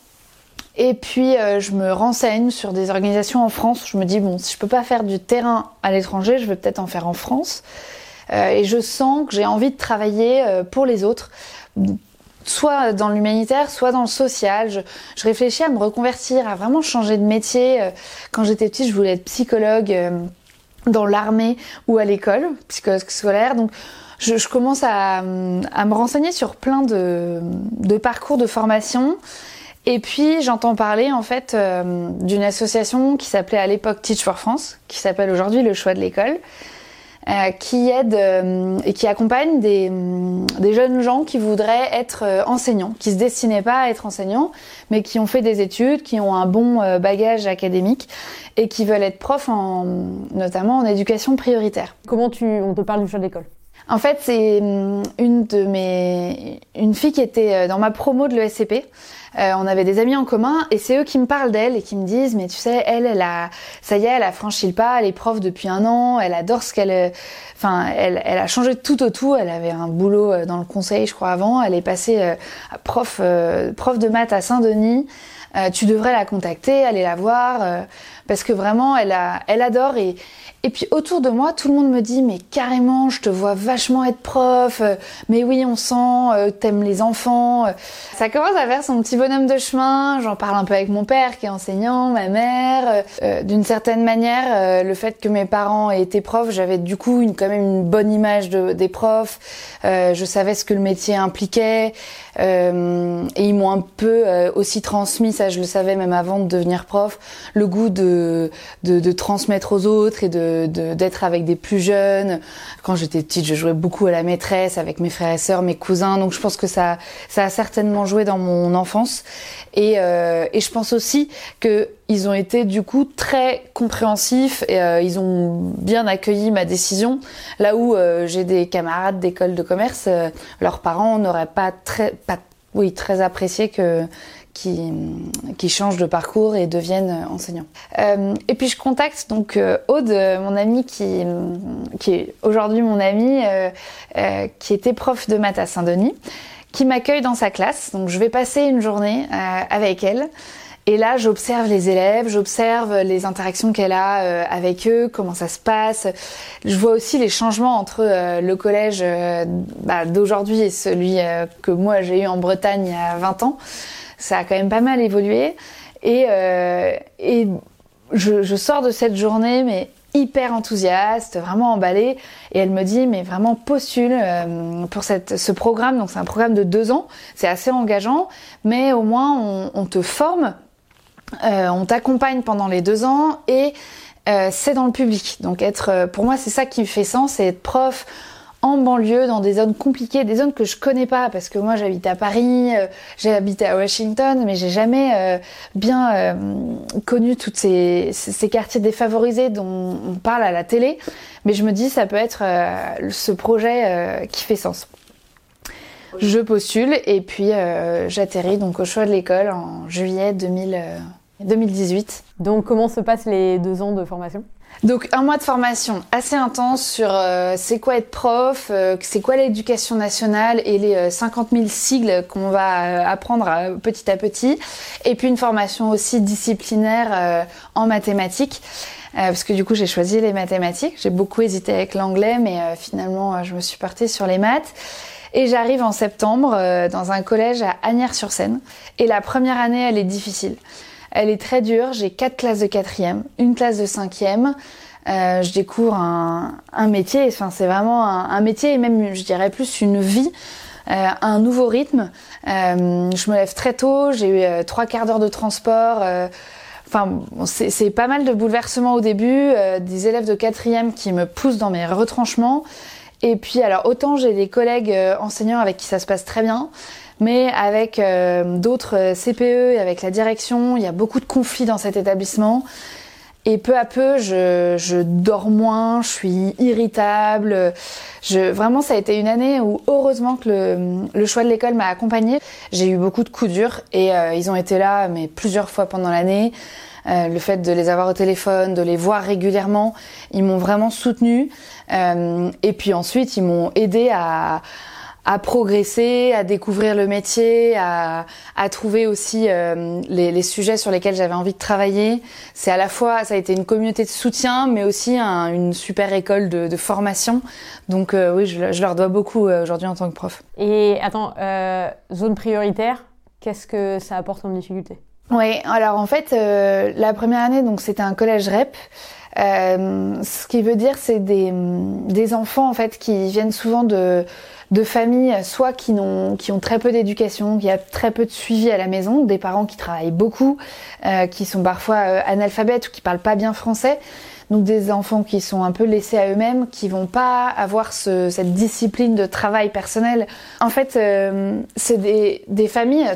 Et puis euh, je me renseigne sur des organisations en France. Je me dis bon, si je peux pas faire du terrain à l'étranger, je vais peut-être en faire en France. Euh, et je sens que j'ai envie de travailler euh, pour les autres, soit dans l'humanitaire, soit dans le social. Je, je, réfléchis à me reconvertir, à vraiment changer de métier. Quand j'étais petite, je voulais être psychologue dans l'armée ou à l'école, psychologue scolaire. Donc je, je commence à, à, me renseigner sur plein de, de parcours de formation. Et puis j'entends parler en fait euh, d'une association qui s'appelait à l'époque Teach for France, qui s'appelle aujourd'hui Le Choix de l'école, euh, qui aide euh, et qui accompagne des, des, jeunes gens qui voudraient être enseignants, qui se destinaient pas à être enseignants, mais qui ont fait des études, qui ont un bon bagage académique et qui veulent être profs, en, notamment en éducation prioritaire. Comment tu, on te parle du choix de l'école? En fait, c'est une de mes, une fille qui était dans ma promo de l'ESCP. Euh, on avait des amis en commun et c'est eux qui me parlent d'elle et qui me disent mais tu sais elle elle a ça y est elle a franchi le pas elle est prof depuis un an elle adore ce qu'elle euh, enfin elle a changé de tout au tout elle avait un boulot euh, dans le conseil je crois avant elle est passée prof prof de maths à Saint-Denis tu devrais la contacter aller la voir parce que vraiment elle adore et puis autour de moi, tout le monde me dit mais carrément, je te vois vachement être prof. Euh, mais oui, on sent, euh, t'aimes les enfants. Euh. Ça commence à faire son petit bonhomme de chemin. J'en parle un peu avec mon père qui est enseignant, ma mère. D'une certaine manière, le fait que mes parents aient été profs, j'avais du coup quand même une bonne image de, des profs. je savais ce que le métier impliquait. et ils m'ont un peu aussi transmis ça je le savais même avant de devenir prof, le goût de, de, transmettre aux autres et de d'être avec des plus jeunes. Quand j'étais petite, je jouais beaucoup à la maîtresse avec mes frères et sœurs, mes cousins, donc je pense que ça, ça a certainement joué dans mon enfance. Et, euh, et je pense aussi que ils ont été du coup très compréhensifs et euh, ils ont bien accueilli ma décision. Là où euh, j'ai des camarades d'école de commerce, leurs parents n'auraient pas très, pas, oui, très apprécié que qui, qui changent de parcours et deviennent enseignants. Euh, et puis je contacte donc euh, Aude, mon amie qui, qui est aujourd'hui mon amie, euh, qui était prof de maths à Saint-Denis, qui m'accueille dans sa classe. Donc je vais passer une journée avec elle. Et là, j'observe les élèves, j'observe les interactions qu'elle a euh, avec eux, comment ça se passe. Je vois aussi les changements entre euh, le collège euh, bah, d'aujourd'hui et celui que moi j'ai eu en Bretagne il y a 20 ans. Ça a quand même pas mal évolué. Et, et je, je, sors de cette journée, mais hyper enthousiaste, vraiment emballée. Et elle me dit, mais vraiment postule pour cette, ce programme. Donc c'est un programme de deux ans. C'est assez engageant, mais au moins on, on te forme euh, on t'accompagne pendant les deux ans et euh, c'est dans le public. Donc être, euh, pour moi, c'est ça qui me fait sens, c'est être prof en banlieue, dans des zones compliquées, des zones que je connais pas, parce que moi j'habite à Paris, j'ai habité à Washington, mais j'ai jamais bien connu tous ces, ces, quartiers défavorisés dont on parle à la télé. Mais je me dis, ça peut être ce projet qui fait sens. Je postule et puis j'atterris donc au choix de l'école en juillet 2000. 2018. Donc comment se passent les deux ans de formation? Donc un mois de formation assez intense sur euh, c'est quoi être prof, euh, c'est quoi l'éducation nationale et les 50 euh, 000 sigles qu'on va apprendre petit à petit. Et puis une formation aussi disciplinaire en mathématiques. parce que du coup j'ai choisi les mathématiques. J'ai beaucoup hésité avec l'anglais mais finalement je me suis portée sur les maths. Et j'arrive en septembre dans un collège à Agnières-sur-Seine. Et la première année elle est difficile. Elle est très dure. J'ai quatre classes de quatrième, une classe de cinquième. Euh, je découvre un, métier. Enfin, c'est vraiment un, métier et même, je dirais plus une vie, euh, un nouveau rythme. Euh, je me lève très tôt. J'ai eu trois quarts d'heure de transport. Enfin, c'est pas mal de bouleversements au début. des élèves de quatrième qui me poussent dans mes retranchements. Et puis, alors autant j'ai des collègues enseignants avec qui ça se passe très bien. Mais avec euh, d'autres euh, CPE et avec la direction, il y a beaucoup de conflits dans cet établissement. Et peu à peu, je, je dors moins, je suis irritable. Je, vraiment, ça a été une année où, heureusement que le, le choix de l'école m'a accompagnée. J'ai eu beaucoup de coups durs et euh, ils ont été là, mais plusieurs fois pendant l'année. Euh, le fait de les avoir au téléphone, de les voir régulièrement, ils m'ont vraiment soutenue. Euh, et puis ensuite, ils m'ont aidé à à progresser, à découvrir le métier, à, à trouver aussi euh, les, les, sujets sur lesquels j'avais envie de travailler. C'est à la fois, ça a été une communauté de soutien, mais aussi un, une super école de, de formation. Donc euh, oui, je, je, leur dois beaucoup euh, aujourd'hui en tant que prof. Et attends, zone prioritaire, qu'est-ce que ça apporte comme difficulté? Oui, alors en fait, la première année, donc c'était un collège REP. Euh, ce qui veut dire c'est des, des enfants en fait qui viennent souvent de de familles soit qui, ont, qui ont très peu d'éducation, qui a très peu de suivi à la maison, des parents qui travaillent beaucoup, euh, qui sont parfois euh, analphabètes ou qui parlent pas bien français. Donc des enfants qui sont un peu laissés à eux-mêmes, qui vont pas avoir ce, cette discipline de travail personnel. En fait, euh, c'est des, des familles.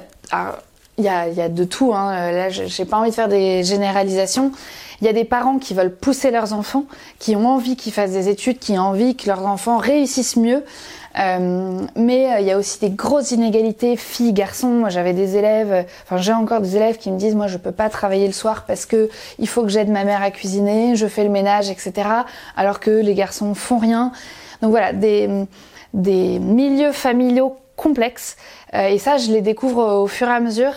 Il y a, y a de tout. Hein. Là, j'ai pas envie de faire des généralisations. Il y a des parents qui veulent pousser leurs enfants, qui ont envie qu'ils fassent des études, qui ont envie que leurs enfants réussissent mieux. Euh, mais euh, il y a aussi des grosses inégalités filles garçons. Moi j'avais des élèves, enfin j'ai encore des élèves qui me disent moi je peux pas travailler le soir parce que il faut que j'aide ma mère à cuisiner, je fais le ménage, etc. Alors que les garçons font rien. Donc voilà des des milieux familiaux complexes euh, et ça je les découvre au fur et à mesure.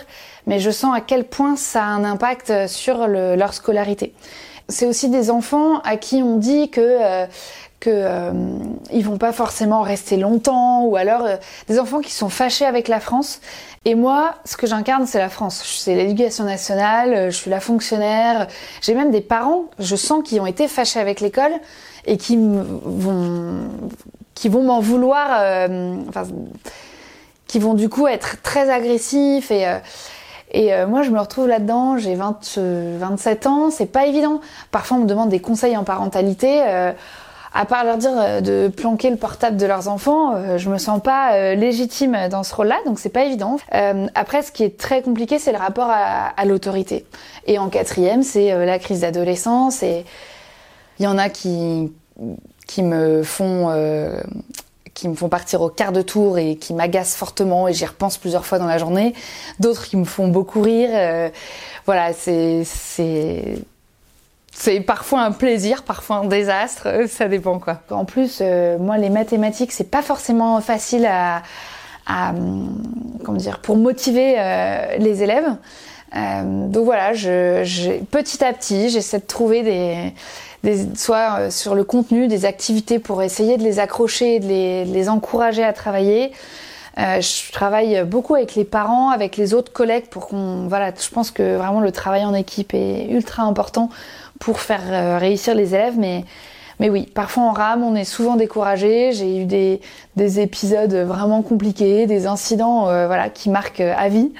Mais je sens à quel point ça a un impact sur le, leur scolarité. C'est aussi des enfants à qui on dit que euh, que euh, vont pas forcément rester longtemps ou alors euh, des enfants qui sont fâchés avec la France et moi ce que j'incarne c'est la France c'est l'éducation nationale euh, je suis la fonctionnaire j'ai même des parents je sens qui ont été fâchés avec l'école et qui vont qui vont m'en vouloir euh, qui vont du coup être très agressifs et Et moi, je me retrouve là-dedans, j'ai 27 ans, c'est pas évident. Parfois, on me demande des conseils en parentalité à part leur dire euh, de planquer le portable de leurs enfants, euh, je me sens pas euh, légitime dans ce rôle-là, donc c'est pas évident. après, ce qui est très compliqué, c'est le rapport à, l'autorité. Et en quatrième, c'est la crise d'adolescence. Et il y en a qui qui me font qui me font partir au quart de tour et qui m'agacent fortement et j'y repense plusieurs fois dans la journée. D'autres qui me font beaucoup rire. voilà, c'est c'est c'est parfois un plaisir, parfois un désastre, euh, ça dépend quoi. En plus, euh, moi, les mathématiques, c'est pas forcément facile à, hum, comment dire, pour motiver euh, les élèves. Donc voilà, petit à petit, j'essaie de trouver des, des, soit sur le contenu, des activités pour essayer de les accrocher, de les, de les encourager à travailler. je travaille beaucoup avec les parents, avec les autres collègues pour qu'on, voilà, je pense que vraiment le travail en équipe est ultra important pour faire euh, réussir les élèves, mais mais oui, parfois on rame, on est souvent découragé. J'ai eu des, des, épisodes vraiment compliqués, des incidents euh, voilà, qui marquent euh, à vie,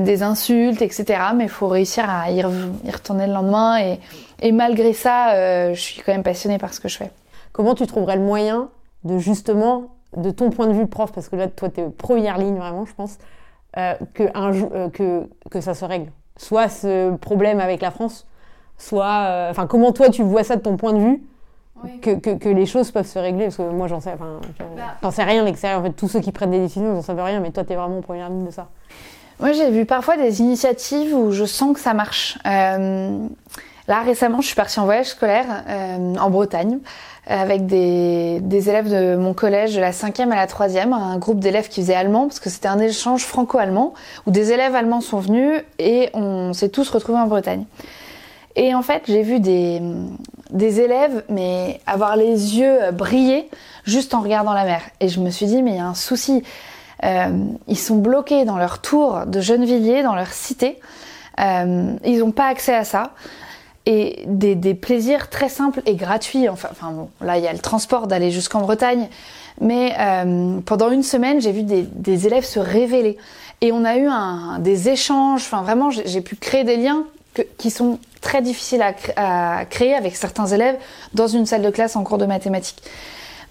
des insultes, etc. Mais il faut réussir à y, retourner le lendemain. Et, malgré ça, je suis quand même passionnée par ce que je fais. Comment tu trouverais le moyen de justement, de ton point de vue prof, parce que là, toi, tu es première ligne vraiment, je pense, que, ça se règle? Soit ce problème avec la France, soit. Euh, enfin, comment toi tu vois ça de ton point de vue que, que, les choses peuvent se régler Parce que moi, j'en sais, enfin, bah. sais rien l'extérieur. En fait, tous ceux qui prennent des décisions, j'en savent rien, mais toi, tu es vraiment en première ligne de ça. Moi, j'ai vu parfois des initiatives où je sens que ça marche. Euh, là, récemment, je suis partie en voyage scolaire euh, en Bretagne avec des, des, élèves de mon collège de la 5e à la 3e, un groupe d'élèves qui faisait allemand, parce que c'était un échange franco-allemand, où des élèves allemands sont venus et on s'est tous retrouvés en Bretagne. Et en fait, j'ai vu des, des élèves, mais avoir les yeux briller juste en regardant la mer. Et je me suis dit, mais il y a un souci. Euh, ils sont bloqués dans leur tour de Gennevilliers, dans leur cité. Euh, ils n'ont pas accès à ça. Et des, plaisirs très simples et gratuits. Enfin, bon, là, il y a le transport d'aller jusqu'en Bretagne. Mais euh, pendant une semaine, j'ai vu des, élèves se révéler. Et on a eu des échanges. Enfin, vraiment, j'ai pu créer des liens qui sont très difficiles à, créer avec certains élèves dans une salle de classe en cours de mathématiques.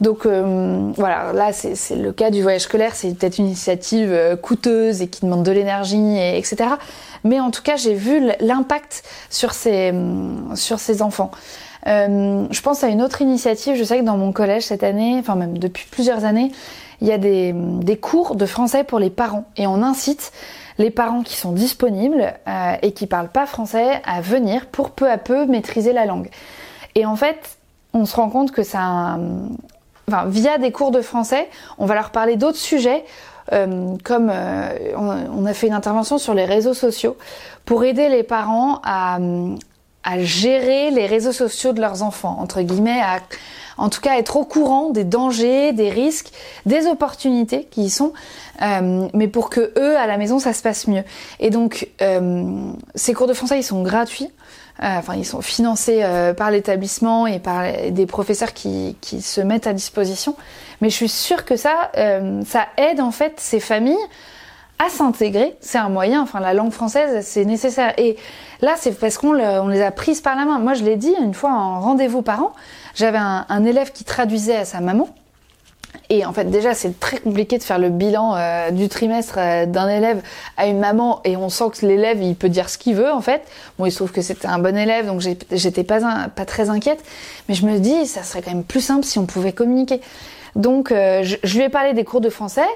Donc euh, voilà, là c'est le cas du voyage scolaire, c'est peut-être une initiative euh, coûteuse et qui demande de l'énergie, etc. Mais en tout cas, j'ai vu l'impact sur ces, ces enfants. Euh, je pense à une autre initiative, je sais que dans mon collège cette année, enfin même depuis plusieurs années, il y a des, des cours de français pour les parents et on incite les parents qui sont disponibles euh, et qui parlent pas français à venir pour peu à peu maîtriser la langue. Et en fait, on se rend compte que ça, enfin, via des cours de français, on va leur parler d'autres sujets. Euh, comme euh, on, a fait une intervention sur les réseaux sociaux pour aider les parents à, à gérer les réseaux sociaux de leurs enfants, entre guillemets, à en tout cas être au courant des dangers, des risques, des opportunités qui y sont, euh, mais pour que eux, à la maison, ça se passe mieux. Et donc, euh, ces cours de français, ils sont gratuits. Euh, enfin, ils sont financés par l'établissement et par des professeurs qui, qui, se mettent à disposition. Mais je suis sûre que ça, ça aide en fait ces familles à s'intégrer. C'est un moyen. Enfin, la langue française, c'est nécessaire. Et là, c'est parce qu'on on les a prises par la main. Moi, je l'ai dit une fois en rendez-vous parents. J'avais un, un, élève qui traduisait à sa maman. Et en fait, déjà, c'est très compliqué de faire le bilan euh, du trimestre euh, d'un élève à une maman, et on sent que l'élève, il peut dire ce qu'il veut, en fait. Bon, il se trouve que c'était un bon élève, donc j'étais pas, pas très inquiète, mais je me dis, ça serait quand même plus simple si on pouvait communiquer. Donc, euh, je, je, lui ai parlé des cours de français.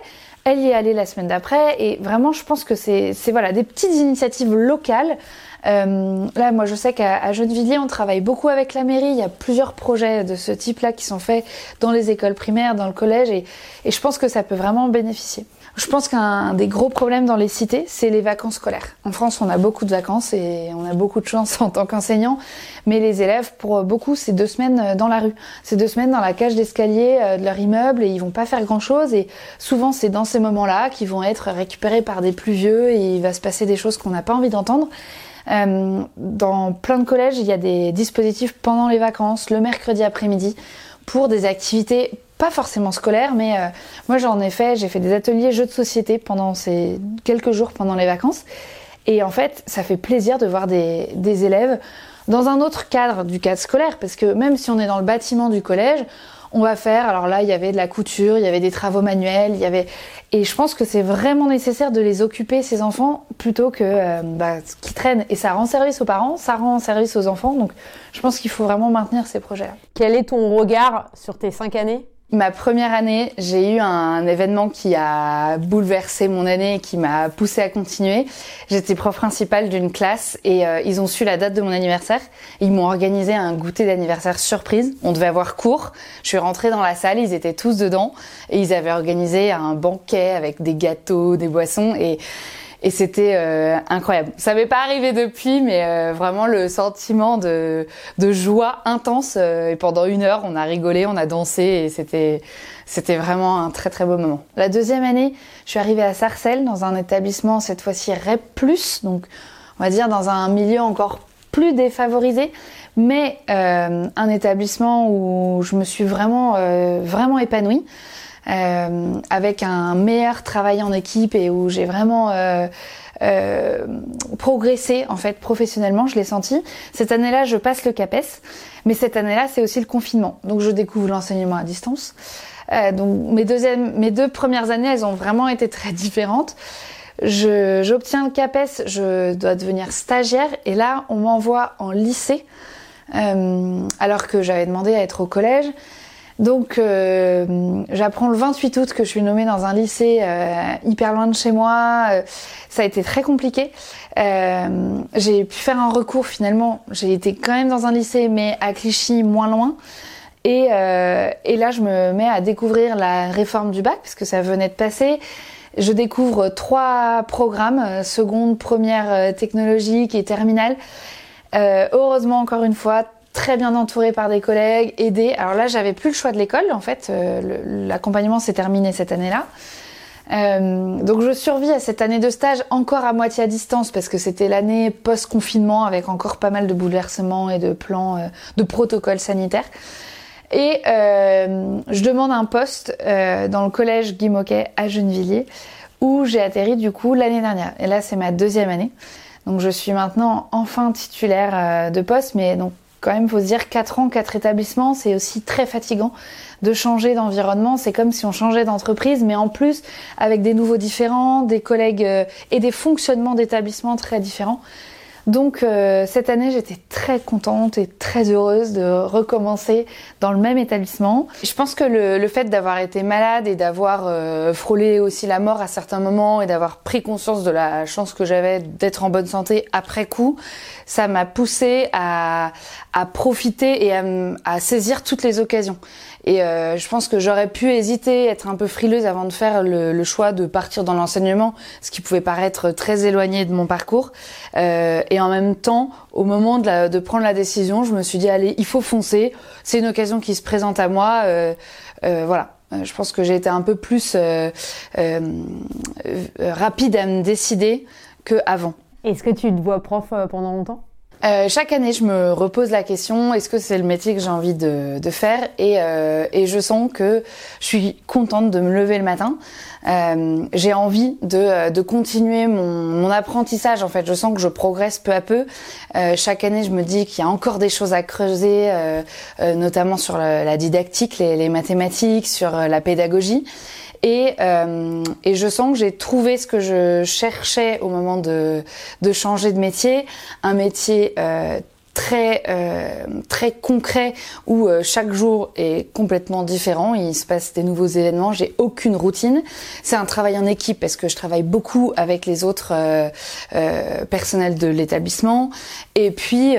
Elle y est allée la semaine d'après, et vraiment, je pense que c'est voilà des petites initiatives locales euh, là, moi, je sais qu'à Gennevilliers, on travaille beaucoup avec la mairie. Il y a plusieurs projets de ce type-là qui sont faits dans les écoles primaires, dans le collège, et, et je pense que ça peut vraiment bénéficier. Je pense qu'un des gros problèmes dans les cités, c'est les vacances scolaires. En France, on a beaucoup de vacances et on a beaucoup de chance en tant qu'enseignant, mais les élèves, pour beaucoup, c'est deux semaines euh, dans la rue. C'est deux semaines dans la cage d'escalier euh, de leur immeuble et ils vont pas faire grand-chose. Et souvent, c'est dans ces moments-là qu'ils vont être récupérés par des plus vieux et il va se passer des choses qu'on n'a pas envie d'entendre. Euh, dans plein de collèges, il y a des dispositifs pendant les vacances, le mercredi après-midi, pour des activités pas forcément scolaires, mais euh, moi j'en ai fait, j'ai fait des ateliers jeux de société pendant ces quelques jours pendant les vacances. Et en fait, ça fait plaisir de voir des, des élèves dans un autre cadre du cadre scolaire, parce que même si on est dans le bâtiment du collège, on va faire. Alors là, il y avait de la couture, il y avait des travaux manuels, il y avait. Et je pense que c'est vraiment nécessaire de les occuper ces enfants plutôt que euh, bah, qu'ils traînent. Et ça rend service aux parents, ça rend service aux enfants. Donc, je pense qu'il faut vraiment maintenir ces projets-là. Quel est ton regard sur tes cinq années? Ma première année, j'ai eu un événement qui a bouleversé mon année et qui m'a poussée à continuer. J'étais prof principale d'une classe et euh, ils ont su la date de mon anniversaire. Ils m'ont organisé un goûter d'anniversaire surprise. On devait avoir cours. Je suis rentrée dans la salle, ils étaient tous dedans et ils avaient organisé un banquet avec des gâteaux, des boissons et et c'était euh, incroyable. Ça m'est pas arrivé depuis, mais euh, vraiment le sentiment de, joie intense. Euh, et pendant une heure, on a rigolé, on a dansé, et c'était c'était vraiment un très très beau moment. La deuxième année, je suis arrivée à Sarcelles dans un établissement cette fois-ci REP+, donc on va dire dans un milieu encore plus défavorisé, mais un établissement où je me suis vraiment vraiment épanouie. Euh, avec un meilleur travail en équipe et où j'ai vraiment euh, euh, progressé en fait professionnellement, je l'ai senti. Cette année-là, je passe le CAPES, mais cette année-là, c'est aussi le confinement, donc je découvre l'enseignement à distance. Euh, donc mes, deuxièmes, mes deux premières années, elles ont vraiment été très différentes. J'obtiens le CAPES, je dois devenir stagiaire et là, on m'envoie en lycée euh, alors que j'avais demandé à être au collège. Donc euh, j'apprends le 28 août que je suis nommée dans un lycée euh, hyper loin de chez moi. Euh, ça a été très compliqué. j'ai pu faire un recours finalement. J'ai été quand même dans un lycée mais à Clichy moins loin. Et, et là je me mets à découvrir la réforme du bac parce que ça venait de passer. Je découvre trois programmes, seconde, première technologique et terminale. heureusement encore une fois, très bien entourée par des collègues, aidée. Alors là, j'avais plus le choix de l'école. En fait, euh, l'accompagnement s'est terminé cette année-là. Euh, donc je survis à cette année de stage encore à moitié à distance parce que c'était l'année post-confinement avec encore pas mal de bouleversements et de plans, euh, de protocoles sanitaires. Et euh, je demande un poste euh, dans le collège Guy Moquet à Gennevilliers où j'ai atterri du coup l'année dernière. Et là c'est ma deuxième année. Donc je suis maintenant enfin titulaire de poste, mais donc quand même, faut se dire 4 ans, 4 établissements, c'est aussi très fatigant de changer d'environnement. C'est comme si on changeait d'entreprise, mais en plus avec des nouveaux différents, des collègues euh, et des fonctionnements d'établissement très différents. Donc euh, cette année, j'étais très contente et très heureuse de recommencer dans le même établissement. Je pense que le, le fait d'avoir été malade et d'avoir euh, frôlé aussi la mort à certains moments et d'avoir pris conscience de la chance que j'avais d'être en bonne santé après coup, ça m'a poussé à, à profiter et à, à saisir toutes les occasions. Et euh, je pense que j'aurais pu hésiter, être un peu frileuse avant de faire le, le choix de partir dans l'enseignement, ce qui pouvait paraître très éloigné de mon parcours. Euh, et en même temps, au moment de, la, de, prendre la décision, je me suis dit allez, il faut foncer. C'est une occasion qui se présente à moi. Euh, euh voilà. Euh, je pense que j'ai été un peu plus euh, rapide à me décider que avant. Est-ce que tu te vois prof pendant longtemps? Euh, chaque année, je me repose la question est-ce que c'est le métier que j'ai envie de, de faire? Et, euh, et, je sens que je suis contente de me lever le matin. Euh, j'ai envie de, euh, de continuer mon, mon, apprentissage. En fait, je sens que je progresse peu à peu. Euh, chaque année, je me dis qu'il y a encore des choses à creuser, notamment sur la, la didactique, les, les, mathématiques, sur la pédagogie. Et, euh, et, je sens que j'ai trouvé ce que je cherchais au moment de, de changer de métier, un métier euh, très euh, très concret où euh, chaque jour est complètement différent. Il se passe des nouveaux événements. J'ai aucune routine. C'est un travail en équipe parce que je travaille beaucoup avec les autres euh, euh personnels de l'établissement. Et puis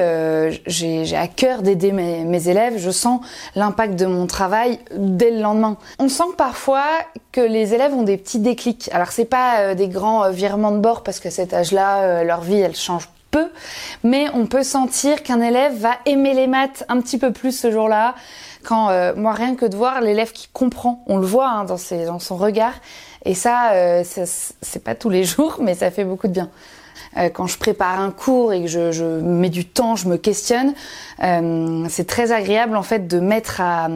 j'ai à cœur d'aider mes, mes, élèves. Je sens l'impact de mon travail dès le lendemain. On sent parfois que les élèves ont des petits déclics. Alors c'est pas des grands virements de bord parce que cet âge-là, leur vie elle change mais on peut sentir qu'un élève va aimer les maths un petit peu plus ce jour-là. Quand euh, moi rien que de voir l'élève qui comprend, on le voit hein, dans, ses, dans son regard, et ça, euh, c'est pas tous les jours, mais ça fait beaucoup de bien euh, quand je prépare un cours et que je, je, mets du temps, je me questionne, euh, c'est très agréable en fait de mettre à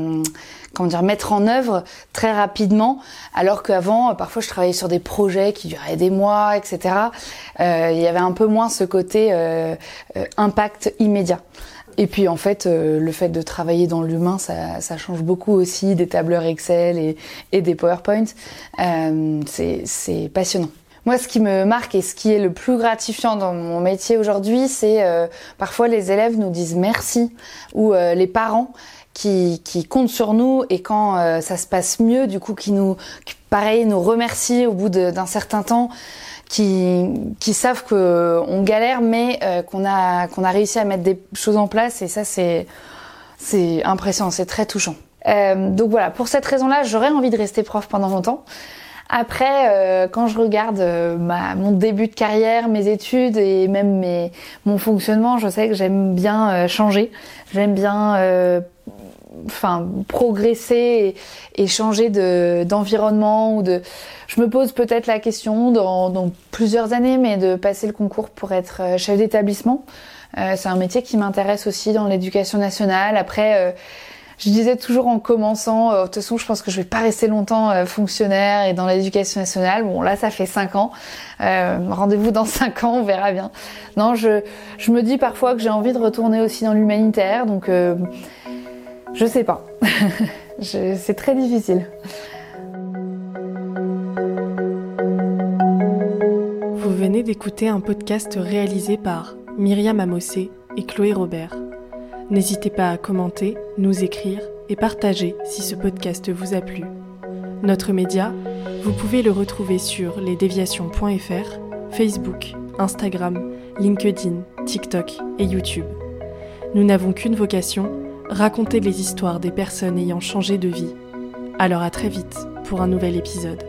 comment dire, mettre en œuvre très rapidement, alors qu'avant, parfois, je travaillais sur des projets qui duraient des mois, etc. Euh, il y avait un peu moins ce côté euh, euh, impact immédiat. Et puis en fait, le fait de travailler dans l'humain, ça, ça, change beaucoup aussi des tableurs Excel et, et des PowerPoint. Euh, c'est passionnant. Moi, ce qui me marque et ce qui est le plus gratifiant dans mon métier aujourd'hui, c'est euh, parfois les élèves nous disent merci ou euh, les parents qui, qui, comptent sur nous et quand euh, ça se passe mieux, du coup, qui nous, pareil, nous remercient au bout d'un certain temps qui, qui savent qu'on galère, mais euh, qu'on a, qu'on a réussi à mettre des choses en place. Et ça, c'est, c'est impressionnant, c'est très touchant. Euh, donc voilà, pour cette raison-là, j'aurais envie de rester prof pendant longtemps. Après, euh, quand je regarde euh, mon début de carrière, mes études et même mes, mon fonctionnement, je sais que j'aime bien euh, changer. J'aime bien enfin progresser et, et changer de d'environnement ou de je me pose peut-être la question dans, dans, plusieurs années mais de passer le concours pour être euh, chef d'établissement euh, c'est un métier qui m'intéresse aussi dans l'éducation nationale après euh, je disais toujours en commençant, euh, de toute façon, je pense que je vais pas rester longtemps euh, fonctionnaire et dans l'éducation nationale. Bon, là, ça fait cinq ans. Euh, Rendez-vous dans cinq ans, on verra bien. Non, je, je me dis parfois que j'ai envie de retourner aussi dans l'humanitaire, donc euh, je sais pas. C'est très difficile. Vous venez d'écouter un podcast réalisé par Myriam Amossé et Chloé Robert. N'hésitez pas à commenter, nous écrire et partager si ce podcast vous a plu. Notre média, vous pouvez le retrouver sur lesdéviations.fr, Facebook, Instagram, LinkedIn, TikTok et YouTube. Nous n'avons qu'une vocation, raconter les histoires des personnes ayant changé de vie. Alors à très vite pour un nouvel épisode.